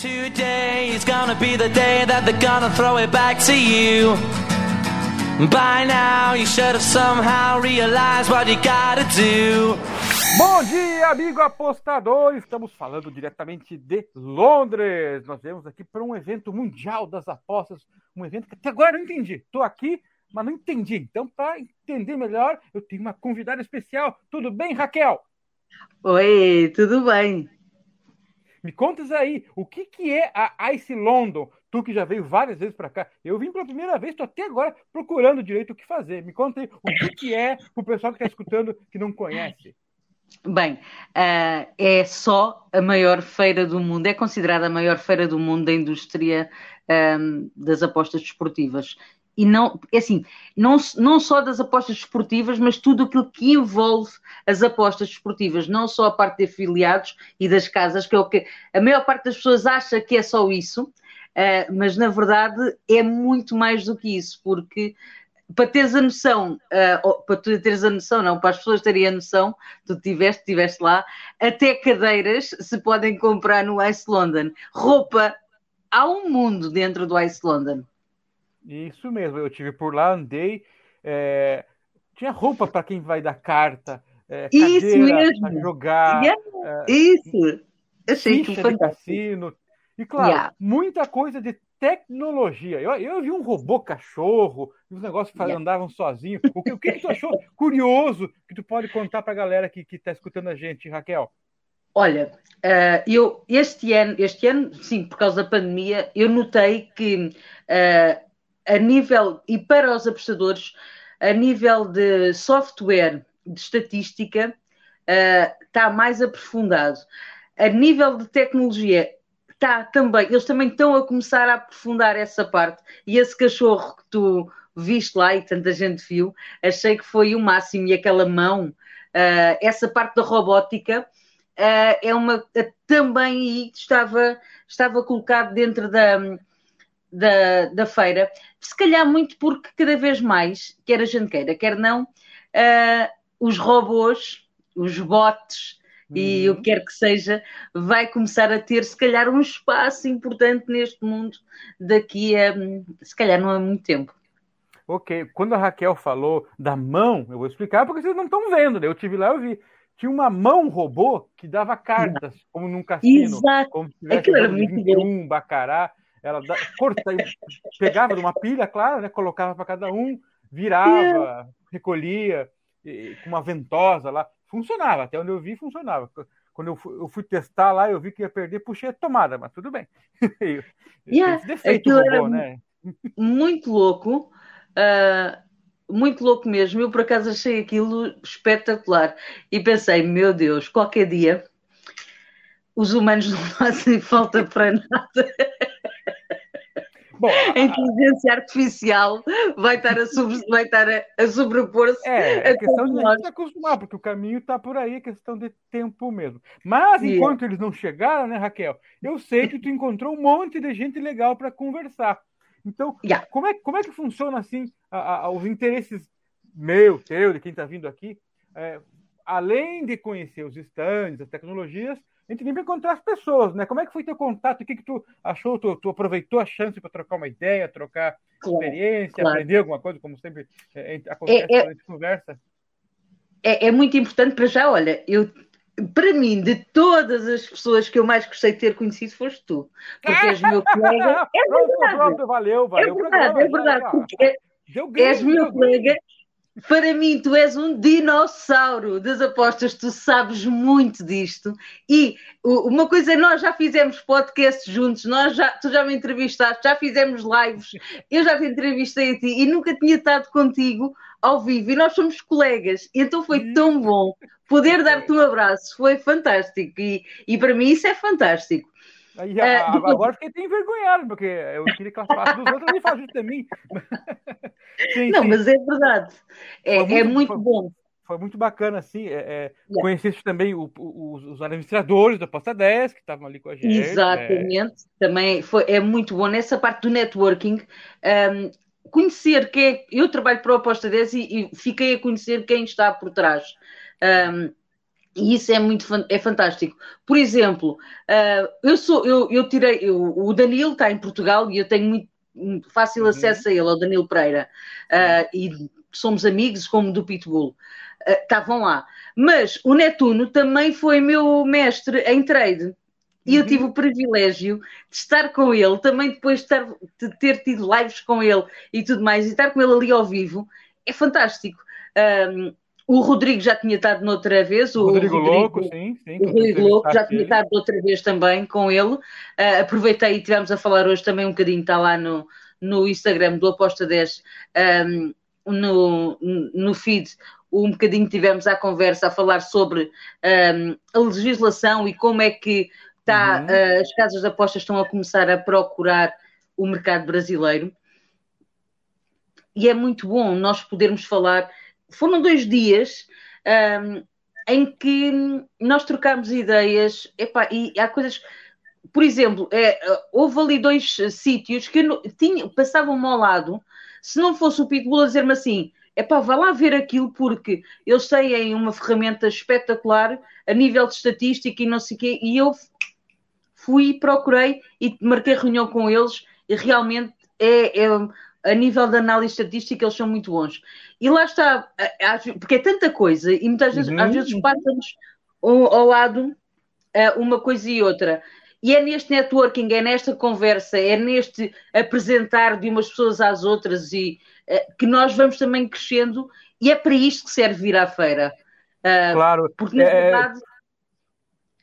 Today is gonna be the day that they're gonna throw it back to you. By now you should have somehow realized what you gotta do. Bom dia, amigo apostador! Estamos falando diretamente de Londres. Nós viemos aqui para um evento mundial das apostas, um evento que até agora eu não entendi. Estou aqui, mas não entendi. Então, para entender melhor, eu tenho uma convidada especial. Tudo bem, Raquel? Oi, tudo bem? Me contas aí, o que, que é a Ice London? Tu que já veio várias vezes para cá. Eu vim pela primeira vez, estou até agora procurando direito o que fazer. Me conta aí, o que, que é para o pessoal que está escutando que não conhece. Bem, uh, é só a maior feira do mundo, é considerada a maior feira do mundo da indústria um, ehm, das apostas desportivas. E não, é assim, não, não só das apostas desportivas, mas tudo aquilo que envolve as apostas desportivas, não só a parte de afiliados e das casas, que é o que a maior parte das pessoas acha que é só isso, uh, mas na verdade é muito mais do que isso, porque para teres a noção, uh, para tu teres a noção, não, para as pessoas terem a noção, tu tiveste, tiveste lá, até cadeiras se podem comprar no Ice London. Roupa, há um mundo dentro do Ice London. Isso mesmo, eu tive por lá, andei, é, tinha roupa para quem vai dar carta, é, isso mesmo. jogar. Yeah. É, isso. Achei que de cassino. E claro, yeah. muita coisa de tecnologia. Eu, eu vi um robô cachorro, os negócios yeah. andavam sozinhos. O que, o que, que tu achou curioso que tu pode contar para a galera que está escutando a gente, Raquel? Olha, uh, eu este ano, este ano, sim, por causa da pandemia, eu notei que uh, a nível, e para os apostadores, a nível de software de estatística, uh, está mais aprofundado. A nível de tecnologia, está também, eles também estão a começar a aprofundar essa parte. E esse cachorro que tu viste lá e tanta gente viu, achei que foi o máximo. E aquela mão, uh, essa parte da robótica, uh, é uma também estava, estava colocado dentro da da, da feira, se calhar muito porque cada vez mais, quer a gente queira, quer não, uh, os robôs, os bots e uhum. o que quer que seja, vai começar a ter, se calhar, um espaço importante neste mundo daqui a, se calhar, não há muito tempo. Ok, quando a Raquel falou da mão, eu vou explicar porque vocês não estão vendo, né? Eu tive lá, eu vi. Tinha uma mão robô que dava cartas, como num cassino, Exato. como se tivesse era muito 21, bom. bacará. Ela da, corta, pegava de uma pilha, claro, né? Colocava para cada um, virava, recolhia, e, com uma ventosa lá. Funcionava, até onde eu vi, funcionava. Quando eu fui, eu fui testar lá, eu vi que ia perder, puxei a tomada, mas tudo bem. yeah, Esse defeito robô, né? Muito louco. Uh, muito louco mesmo. Eu, por acaso, achei aquilo espetacular. E pensei, meu Deus, qualquer dia os humanos não fazem falta para nada. Bom, a inteligência artificial vai estar a, sobre, vai estar a, a sobrepor-se. É, é questão de se acostumar, porque o caminho está por aí, é questão de tempo mesmo. Mas yeah. enquanto eles não chegaram, né, Raquel? Eu sei que tu encontrou um monte de gente legal para conversar. Então, yeah. como, é, como é que funciona assim a, a, os interesses meu, teu, de quem está vindo aqui? É, além de conhecer os stands, as tecnologias, a gente vem para encontrar as pessoas, né? Como é que foi teu contato? O que, que tu achou? Tu, tu aproveitou a chance para trocar uma ideia, trocar claro, experiência, claro. aprender alguma coisa, como sempre é, acontece é, é, quando a gente conversa? É, é muito importante para já, olha, eu para mim, de todas as pessoas que eu mais gostei de ter conhecido, foste tu. Porque és meu colega. É verdade. Pronto, valeu, valeu. É verdade, é verdade. Porque és meu colega para mim, tu és um dinossauro das apostas, tu sabes muito disto. E uma coisa, nós já fizemos podcasts juntos, nós já, tu já me entrevistaste, já fizemos lives, eu já te entrevistei a ti e nunca tinha estado contigo ao vivo. E nós somos colegas, então foi tão bom poder dar-te um abraço, foi fantástico. E, e para mim, isso é fantástico. Aí, é, agora fiquei até envergonhado, porque eu queria que ela falasse dos outros e fazia de mim. Sim, não, sim. mas é verdade. É muito, é muito foi, bom. Foi muito bacana, assim, é, é, yeah. conhecer também o, o, os administradores da 10 que estavam ali com a gente. Exatamente, também foi, é muito bom nessa parte do networking. Um, conhecer quem é, eu trabalho para a Posta 10 e, e, fiquei a conhecer quem está por trás. Um, E isso é muito é fantástico. Por exemplo, uh, eu sou, eu, eu tirei, eu, o Danilo está em Portugal e eu tenho muito, fácil uhum. acesso a ele, ao Danilo Pereira, uh, e somos amigos como do Pitbull. Estavam uh, lá. Mas o Netuno também foi meu mestre em trade. E eu uhum. tive o privilégio de estar com ele, também depois de, estar, de, ter tido lives com ele e tudo mais, e estar com ele ali ao vivo, é fantástico. Um, o Rodrigo já tinha estado noutra vez. O Rodrigo, Rodrigo Louco, sim. sim o Rodrigo Louco já tinha estado outra vez também com ele. Uh, aproveitei e estivemos a falar hoje também um bocadinho, está lá no, no Instagram do Aposta 10, um, no, no feed, um bocadinho tivemos a conversa a falar sobre um, a legislação e como é que está, uhum. uh, as casas de apostas estão a começar a procurar o mercado brasileiro. E é muito bom nós podermos falar foram dois dias um, em que nós trocámos ideias e há coisas. Por exemplo, é, houve ali dois sítios que passavam-me ao lado. Se não fosse o Pitbull a dizer-me assim, é pá, vá lá ver aquilo porque eles têm uma ferramenta espetacular a nível de estatística e não sei o quê, e eu fui, procurei e marquei reunião com eles e realmente é, é a nível de análise estatística, eles são muito bons. E lá está, porque é tanta coisa, e muitas vezes, uhum. às vezes passa-nos ao lado eh, uma coisa e outra. E é neste networking, é nesta conversa, é neste apresentar de umas pessoas às outras e eh, que nós vamos também crescendo, e é para isto que serve vir à feira. Uh, claro. Porque, na é, é verdade,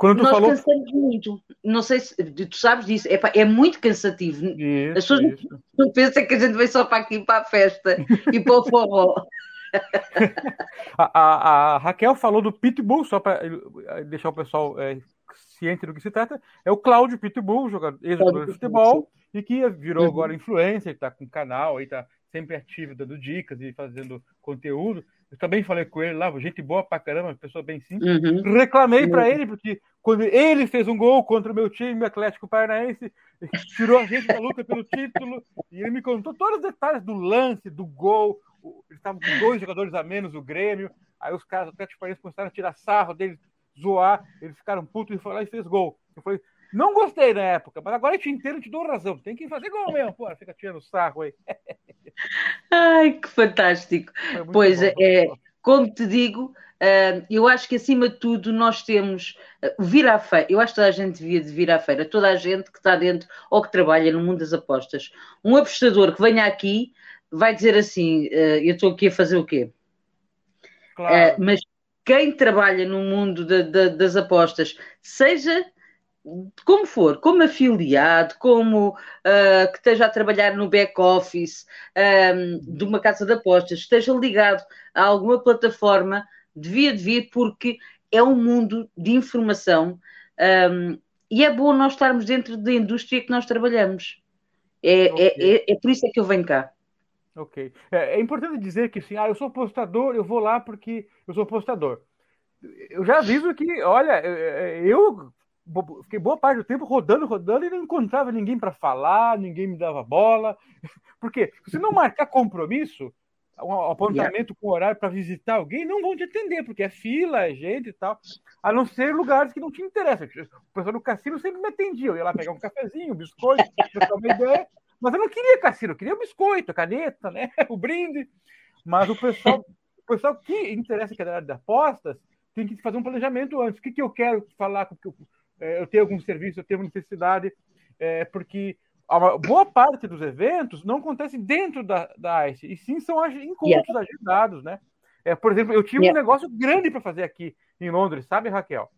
quando tu Nós falou... cansamos muito. Não sei se tu sabes disso. É, pá, é muito cansativo. Isso, As pessoas isso. não pensam que a gente vem só para aqui para a festa e para o forró. a, a, a, Raquel falou do Pitbull, só para eh, deixar o pessoal é, ciente do que se trata. É o Cláudio Pitbull, jogador, ex-jogador de futebol, e que virou uhum. agora influencer, está com canal, está sempre ativo, dando dicas e fazendo conteúdo. Eu também falei com ele lá, gente boa pra caramba, pessoa bem simples. Uhum. Reclamei uhum. para ele, porque quando ele fez um gol contra o meu time, Atlético Paranaense, tirou a gente da luta pelo título, e ele me contou todos os detalhes do lance, do gol. Eles estavam com dois jogadores a menos, o Grêmio. Aí os caras do Atlético Paranaense começaram a tirar sarro dele, zoar. Eles ficaram putos e foi lá e fez gol. Eu falei, não gostei na época, mas agora eu te entendo, te dou razão. Tem que fazer gol mesmo, pô, fica tirando sarro aí. Ai, que fantástico. Pois bom, é, como te digo, Uh, eu acho que acima de tudo nós temos uh, vir à feira. Eu acho que toda a gente devia de vir à feira, toda a gente que está dentro ou que trabalha no mundo das apostas. Um apostador que venha aqui vai dizer assim: uh, Eu estou aqui a fazer o quê? Claro. mas quem trabalha no mundo de, de, das apostas, seja como for, como afiliado, como uh, que esteja a trabalhar no back-office um, de uma casa de apostas, esteja ligado a alguma plataforma, devia de vir porque é um mundo de informação um, e é bom nós estarmos dentro da indústria que nós trabalhamos. É, é okay. é, é, é, por isso é que eu venho cá. Ok. É, é, importante dizer que assim, ah, eu sou postador, eu vou lá porque eu sou postador. Eu já aviso que, olha, eu fiquei boa parte do tempo rodando, rodando e não encontrava ninguém para falar, ninguém me dava bola. Porque se não marcar compromisso, um apontamento com horário para visitar alguém, não vão te atender, porque é fila, é gente e tal. A não ser lugares que não te interessam. O pessoal do cassino sempre me atendia. Eu ia lá pegar um cafezinho, um biscoito, uma ideia. Mas eu não queria cassino, eu queria o biscoito, a caneta, né? o brinde. Mas o pessoal, o pessoal que interessa que é da área de apostas tem que fazer um planejamento antes. O que, que eu quero falar? É, eu tenho algum serviço, eu tenho necessidade, é, porque a boa parte dos eventos não acontece dentro da, da ICE, e sim são encontros yeah. agendados, né? É, por exemplo, eu tinha yeah. um negócio grande para fazer aqui em Londres, sabe, Raquel?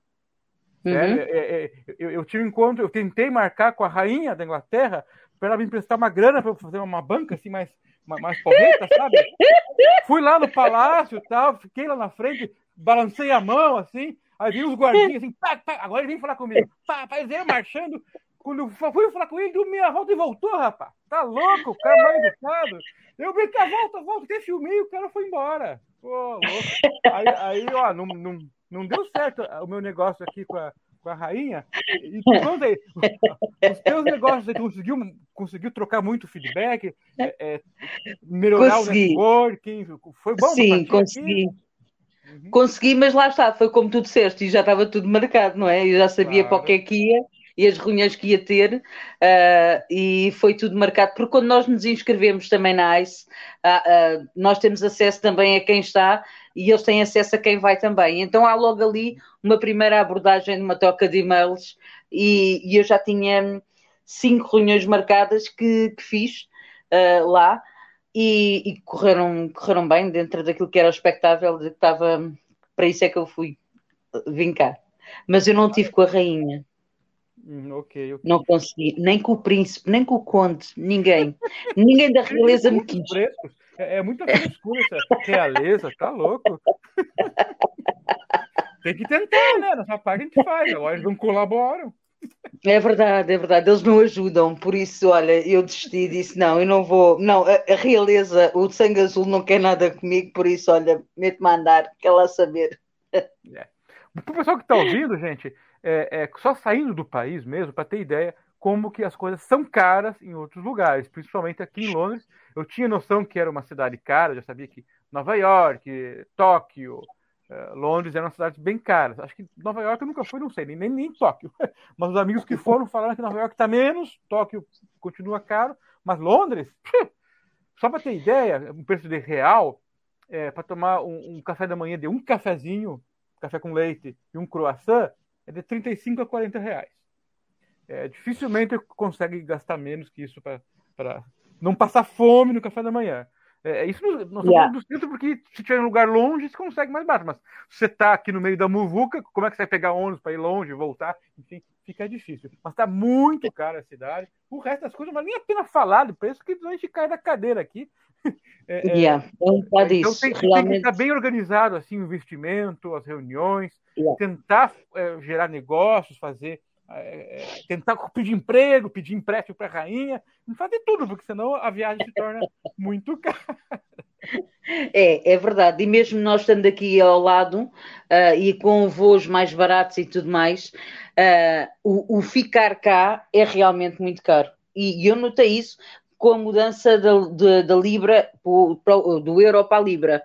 É, uhum. É, é, é, eu, eu, tive um encontro, eu tentei marcar com a rainha da Inglaterra para ela me emprestar uma grana para fazer uma banca assim mais, mais porreta, sabe? Fui lá no palácio e tal, fiquei lá na frente, balancei a mão assim, aí vi os guardinhas assim, pá, pá, agora ele vem falar comigo, pá, pá, eles marchando, quando eu fui falar com ele, deu meia volta e voltou, rapaz. Tá louco, o cara mal educado. Eu brinquei, ah, volta, volta, até filmei o cara foi embora. Pô, louco. Aí, aí ó, não, não, não deu certo o meu negócio aqui com a, com a rainha. E aí, os teus negócios aí, conseguiu, conseguiu trocar muito feedback, é, é, melhorar consegui. o networking, foi bom? Sim, consegui. Aqui? Uhum. Consegui, mas lá está, foi como tu disseste, e já estava tudo marcado, não é? Eu já sabia claro. para o que é que ia e as reuniões que ia ter, uh, e foi tudo marcado, porque quando nós nos inscrevemos também na ICE, uh, uh, nós temos acesso também a quem está e eles têm acesso a quem vai também. Então há logo ali uma primeira abordagem de uma troca de e-mails, e, e eu já tinha cinco reuniões marcadas que, que fiz lá. E, e, correram, correram bem dentro daquilo que era o expectável, de que estava. Para isso é que eu fui vim cá. Mas eu não tive com a rainha. Hum, okay, okay. Não consegui, nem com o príncipe, nem com o conde, ninguém. ninguém da realeza me quis. É, é muita frescura essa realeza, tá louco? Tem que tentar, né? Nossa parte a gente faz, agora eles não colaboram. É verdade, é verdade, eles não ajudam, por isso, olha, eu desisti disse: não, eu não vou, não, a, a realeza, o sangue azul não quer nada comigo, por isso, olha, mete-me a andar, quer lá saber. É. Para o pessoal que está ouvindo, gente, é, é, só saindo do país mesmo, para ter ideia como que as coisas são caras em outros lugares, principalmente aqui em Londres. Eu tinha noção que era uma cidade cara, já sabia que Nova York, Tóquio, é, Londres eram cidades bem caras. Acho que Nova York eu nunca fui, não sei, nem, nem, Tóquio. Mas os amigos que foram falaram que Nova York está menos, Tóquio continua caro, mas Londres, só para ter ideia, um preço de real, é, para tomar um, um, café da manhã de um cafezinho, café com leite e um croissant, é de 35 a 40 reais. É, dificilmente consegue gastar menos que isso para não passar fome no café da manhã. É, isso não, não yeah. do centro, porque se tiver um lugar longe, você consegue mais barato. Mas se você está aqui no meio da muvuca, como é que você vai pegar ônibus para ir longe, voltar? Enfim, fica difícil. Mas está muito cara a cidade. O resto das coisas, mas nem a pena falar de preço, que a gente cai da cadeira aqui. É, é yeah, é, então tem, tem, que estar bem organizado assim, o investimento, as reuniões, yeah. tentar é, gerar negócios, fazer é, tentar pedir emprego, pedir empréstimo para a rainha, fazer tudo, porque senão a viagem se torna muito cara. É, é verdade. E mesmo nós estando aqui ao lado uh, e com voos mais baratos e tudo mais, uh, o, o, ficar cá é realmente muito caro. E, e eu notei isso com a mudança da, da, da Libra, do euro para a Libra.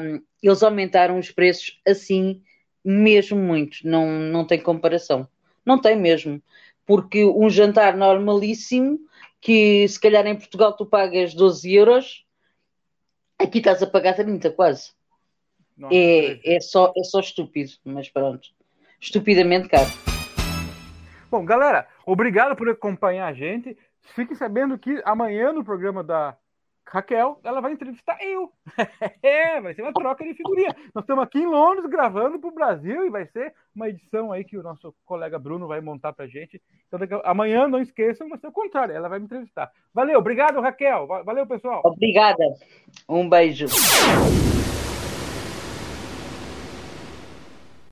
Um, eles aumentaram os preços assim mesmo muito, não, não tem comparação. Não tem mesmo. Porque um jantar normalíssimo, que se calhar em Portugal tu pagas 12 euros, aqui estás a pagar 30 quase. Não, é, é, só, é só estúpido, mas pronto. Estupidamente caro. Bom, galera, obrigado por acompanhar a gente. Fiquem sabendo que amanhã no programa da Raquel, ela vai entrevistar eu. é, vai ser uma troca de figurinha. Nós estamos aqui em Londres gravando para o Brasil e vai ser uma edição aí que o nosso colega Bruno vai montar para gente. Então, amanhã, não esqueçam, vai ser o contrário, ela vai me entrevistar. Valeu, obrigado, Raquel. Valeu, pessoal. Obrigada. Um beijo.